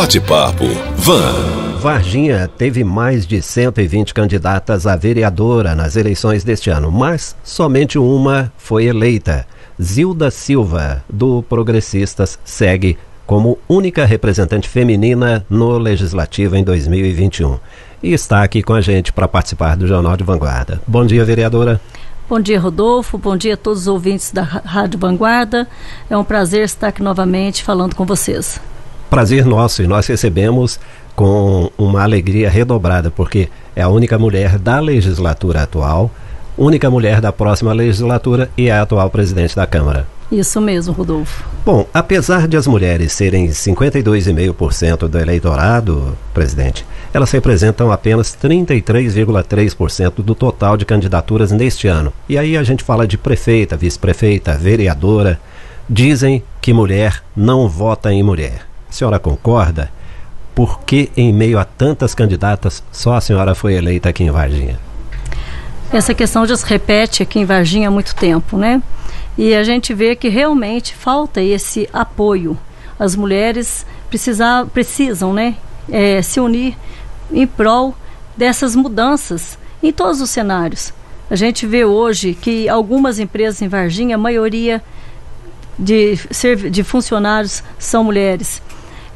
Bate-papo Van. Varginha teve mais de 120 candidatas a vereadora nas eleições deste ano, mas somente uma foi eleita. Zilda Silva, do Progressistas, segue como única representante feminina no Legislativo em 2021. E está aqui com a gente para participar do Jornal de Vanguarda. Bom dia, vereadora. Bom dia, Rodolfo. Bom dia a todos os ouvintes da Rádio Vanguarda. É um prazer estar aqui novamente falando com vocês. Prazer nosso e nós recebemos com uma alegria redobrada, porque é a única mulher da legislatura atual, única mulher da próxima legislatura e é a atual presidente da Câmara. Isso mesmo, Rodolfo. Bom, apesar de as mulheres serem 52,5% do eleitorado, presidente, elas representam apenas 33,3% do total de candidaturas neste ano. E aí a gente fala de prefeita, vice-prefeita, vereadora. Dizem que mulher não vota em mulher. A senhora concorda? Por que, em meio a tantas candidatas, só a senhora foi eleita aqui em Varginha? Essa questão já se repete aqui em Varginha há muito tempo, né? E a gente vê que realmente falta esse apoio. As mulheres precisar, precisam né, é, se unir em prol dessas mudanças em todos os cenários. A gente vê hoje que algumas empresas em Varginha, a maioria de, de funcionários são mulheres.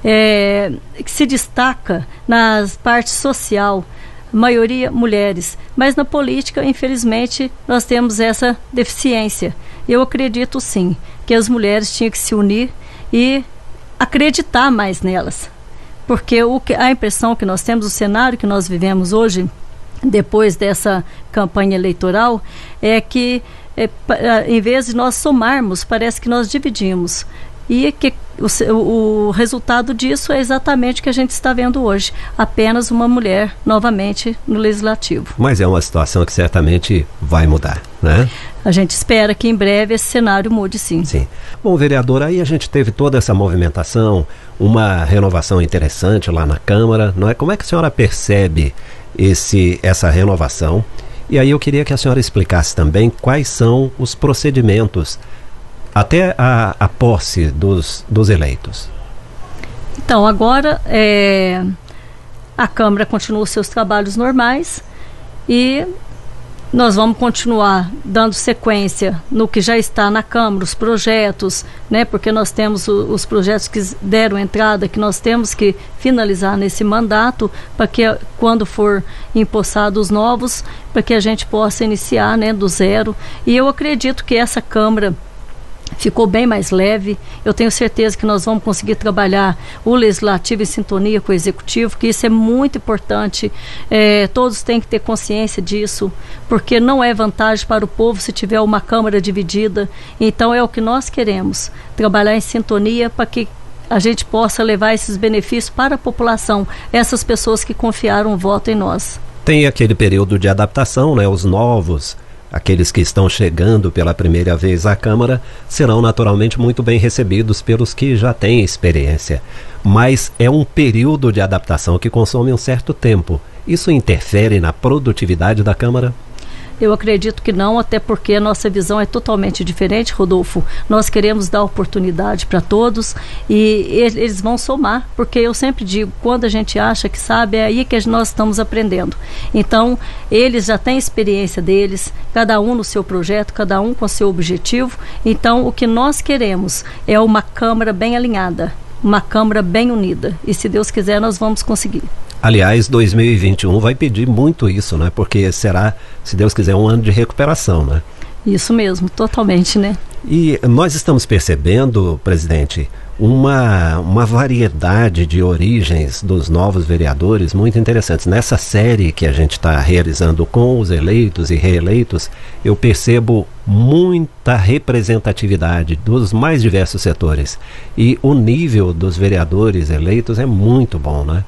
É, que se destaca na parte social, maioria mulheres. Mas na política, infelizmente, nós temos essa deficiência. Eu acredito sim que as mulheres tinham que se unir e acreditar mais nelas. Porque o que, a impressão que nós temos, o cenário que nós vivemos hoje, depois dessa campanha eleitoral, é que é, em vez de nós somarmos, parece que nós dividimos. E que o, o, resultado disso é exatamente o que a gente está vendo hoje. Apenas uma mulher novamente no legislativo. Mas é uma situação que certamente vai mudar, né? A gente espera que em breve esse cenário mude sim. Sim. Bom, vereador, aí a gente teve toda essa movimentação, uma renovação interessante lá na Câmara, não é? Como é que a senhora percebe esse, essa renovação? E aí eu queria que a senhora explicasse também quais são os procedimentos até a, a posse dos, dos eleitos? Então, agora é, a Câmara continua os seus trabalhos normais e nós vamos continuar dando sequência no que já está na Câmara, os projetos, né? Porque nós temos o, os projetos que deram entrada, que nós temos que finalizar nesse mandato, para que quando for empossados novos, para que a gente possa iniciar, né, do zero. E eu acredito que essa Câmara ficou bem mais leve. Eu tenho certeza que nós vamos conseguir trabalhar o legislativo em sintonia com o executivo, que isso é muito importante. É, todos têm que ter consciência disso, porque não é vantagem para o povo se tiver uma Câmara dividida. Então é o que nós queremos: trabalhar em sintonia para que a gente possa levar esses benefícios para a população, essas pessoas que confiaram o voto em nós. Tem aquele período de adaptação, né? Os novos Aqueles que estão chegando pela primeira vez à Câmara serão naturalmente muito bem recebidos pelos que já têm experiência. Mas é um período de adaptação que consome um certo tempo. Isso interfere na produtividade da Câmara? Eu acredito que não, até porque a nossa visão é totalmente diferente, Rodolfo. Nós queremos dar oportunidade para todos e eles vão somar, porque eu sempre digo, quando a gente acha que sabe, é aí que nós estamos aprendendo. Então, eles já têm experiência deles, cada um no seu projeto, cada um com seu objetivo. Então, o que nós queremos é uma Câmara bem alinhada, uma Câmara bem unida. E se Deus quiser, nós vamos conseguir. Aliás, 2021 vai pedir muito isso, né? Porque será, se Deus quiser, um ano de recuperação, né? Isso mesmo, totalmente, né? E nós estamos percebendo, presidente, uma, uma variedade de origens dos novos vereadores muito interessantes. Nessa série que a gente está realizando com os eleitos e reeleitos, eu percebo muita representatividade dos mais diversos setores. E o nível dos vereadores eleitos é muito bom, né?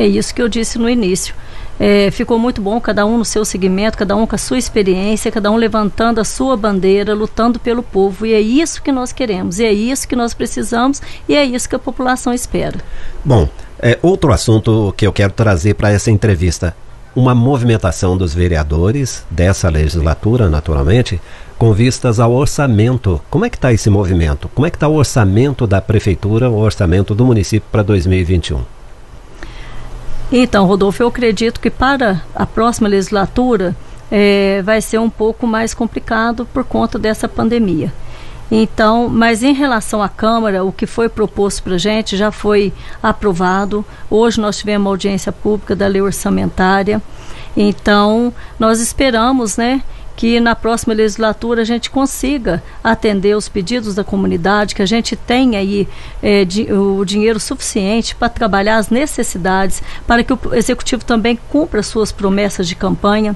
É isso que eu disse no início. É, ficou muito bom, cada um no seu segmento, cada um com a sua experiência, cada um levantando a sua bandeira, lutando pelo povo. E é isso que nós queremos, e é isso que nós precisamos, e é isso que a população espera. Bom, é, outro assunto que eu quero trazer para essa entrevista. Uma movimentação dos vereadores dessa legislatura, naturalmente, com vistas ao orçamento. Como é que está esse movimento? Como é que está o orçamento da prefeitura, o orçamento do município para 2021? Então, Rodolfo, eu acredito que para a próxima legislatura é, vai ser um pouco mais complicado por conta dessa pandemia. Então, mas em relação à Câmara, o que foi proposto para a gente já foi aprovado. Hoje nós tivemos uma audiência pública da lei orçamentária. Então, nós esperamos, né, que na próxima legislatura a gente consiga atender os pedidos da comunidade, que a gente tenha aí é, di, o dinheiro suficiente para trabalhar as necessidades, para que o executivo também cumpra suas promessas de campanha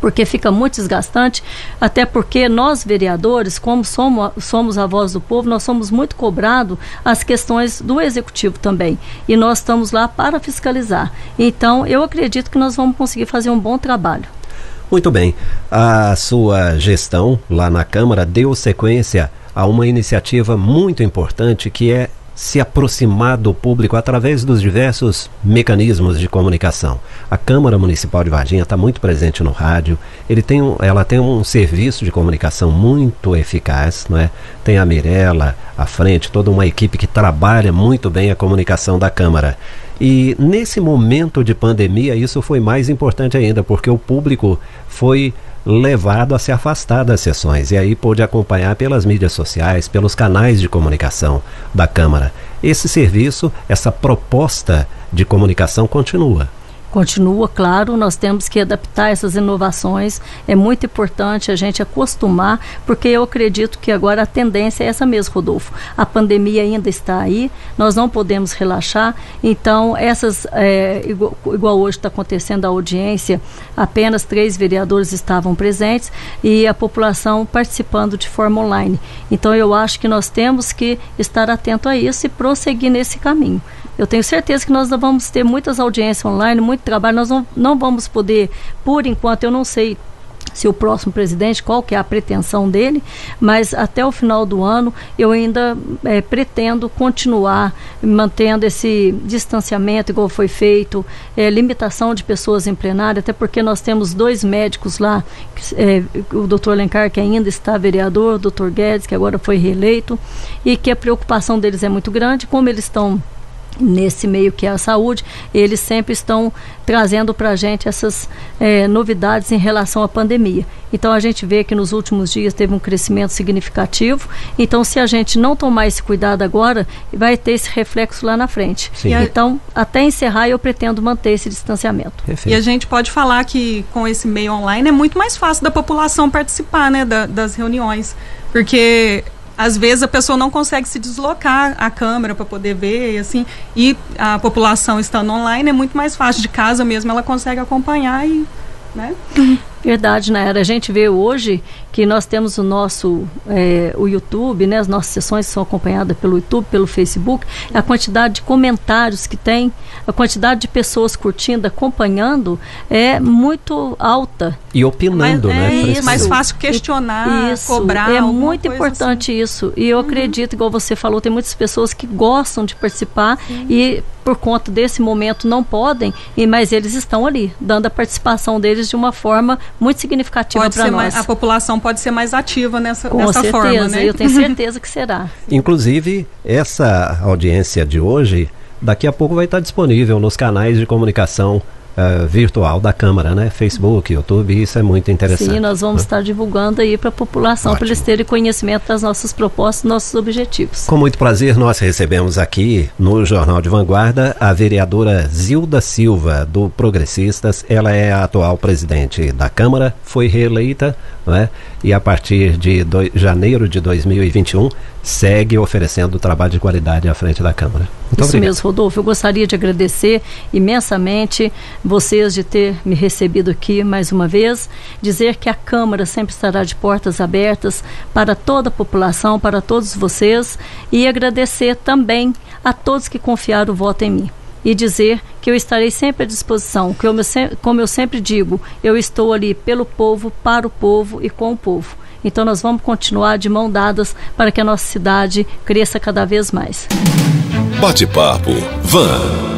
porque fica muito desgastante, até porque nós vereadores, como somos, somos a voz do povo, nós somos muito cobrados as questões do executivo também. E nós estamos lá para fiscalizar. Então, eu acredito que nós vamos conseguir fazer um bom trabalho. Muito bem. A sua gestão lá na Câmara deu sequência a uma iniciativa muito importante que é se aproximar do público através dos diversos mecanismos de comunicação. A Câmara Municipal de Varginha está muito presente no rádio. Ele tem um, ela tem um serviço de comunicação muito eficaz, não é? Tem a Mirella à frente, toda uma equipe que trabalha muito bem a comunicação da Câmara. E nesse momento de pandemia, isso foi mais importante ainda, porque o público foi levado a se afastar das sessões e aí pôde acompanhar pelas mídias sociais, pelos canais de comunicação da Câmara. Esse serviço, essa proposta de comunicação continua continua, claro, nós temos que adaptar essas inovações. É muito importante a gente acostumar, porque eu acredito que agora a tendência é essa mesmo, Rodolfo. A pandemia ainda está aí, nós não podemos relaxar. Então, essas, é, igual, igual hoje está acontecendo a audiência, apenas três vereadores estavam presentes e a população participando de forma online. Então, eu acho que nós temos que estar atento a isso e prosseguir nesse caminho. Eu tenho certeza que nós vamos ter muitas audiências online, muito trabalho. Nós não, não vamos poder, por enquanto, eu não sei se o próximo presidente, qual que é a pretensão dele, mas até o final do ano eu ainda é, pretendo continuar mantendo esse distanciamento igual foi feito, é, limitação de pessoas em plenário, até porque nós temos dois médicos lá, é, o doutor Lencar, que ainda está vereador, o doutor Guedes, que agora foi reeleito, e que a preocupação deles é muito grande, como eles estão nesse meio que é a saúde, eles sempre estão trazendo para a gente essas é, novidades em relação à pandemia. Então a gente vê que nos últimos dias teve um crescimento significativo. Então, se a gente não tomar esse cuidado agora, vai ter esse reflexo lá na frente. Sim. Então, até encerrar, eu pretendo manter esse distanciamento. Perfeito. E a gente pode falar que com esse meio online é muito mais fácil da população participar né, da, das reuniões. Porque às vezes a pessoa não consegue se deslocar à câmera para poder ver, assim, e a população estando online é muito mais fácil de casa mesmo, ela consegue acompanhar e, né? Verdade, Naira. A gente vê hoje que nós temos o nosso é, o YouTube, né? As nossas sessões são acompanhadas pelo YouTube, pelo Facebook. A quantidade de comentários que tem, a quantidade de pessoas curtindo, acompanhando é muito alta. E opinando, Mas, né? É isso. mais fácil questionar, isso. cobrar. É muito importante assim. isso. E eu uhum. acredito, igual você falou, tem muitas pessoas que gostam de participar Sim. e por conta desse momento não podem, e mas eles estão ali, dando a participação deles de uma forma muito significativa para nós. Mais, a população pode ser mais ativa nessa, Com certeza, forma, né? Eu tenho certeza que será. Inclusive, essa audiência de hoje, daqui a pouco vai estar disponível nos canais de comunicação uh, virtual da Câmara, né? Facebook, YouTube, isso é muito interessante. Sim, nós vamos né? estar divulgando aí para a população, para eles terem conhecimento das nossas propostas, nossos objetivos. Com muito prazer, nós recebemos aqui no Jornal de Vanguarda a vereadora Zilda Silva, do Progressistas. Ela é a atual presidente da Câmara, foi reeleita, né? e a partir de do, janeiro de 2021 segue oferecendo trabalho de qualidade à frente da Câmara. Muito Isso obrigado. mesmo, Rodolfo. Eu gostaria de agradecer imensamente vocês de ter me recebido aqui mais uma vez, dizer que a Câmara sempre estará de portas abertas para toda a população, para todos vocês e agradecer também a todos que confiaram o voto em mim e dizer que eu estarei sempre à disposição, que eu, como eu sempre digo, eu estou ali pelo povo, para o povo e com o povo. Então nós vamos continuar de mão dadas para que a nossa cidade cresça cada vez mais. Bate-papo Van.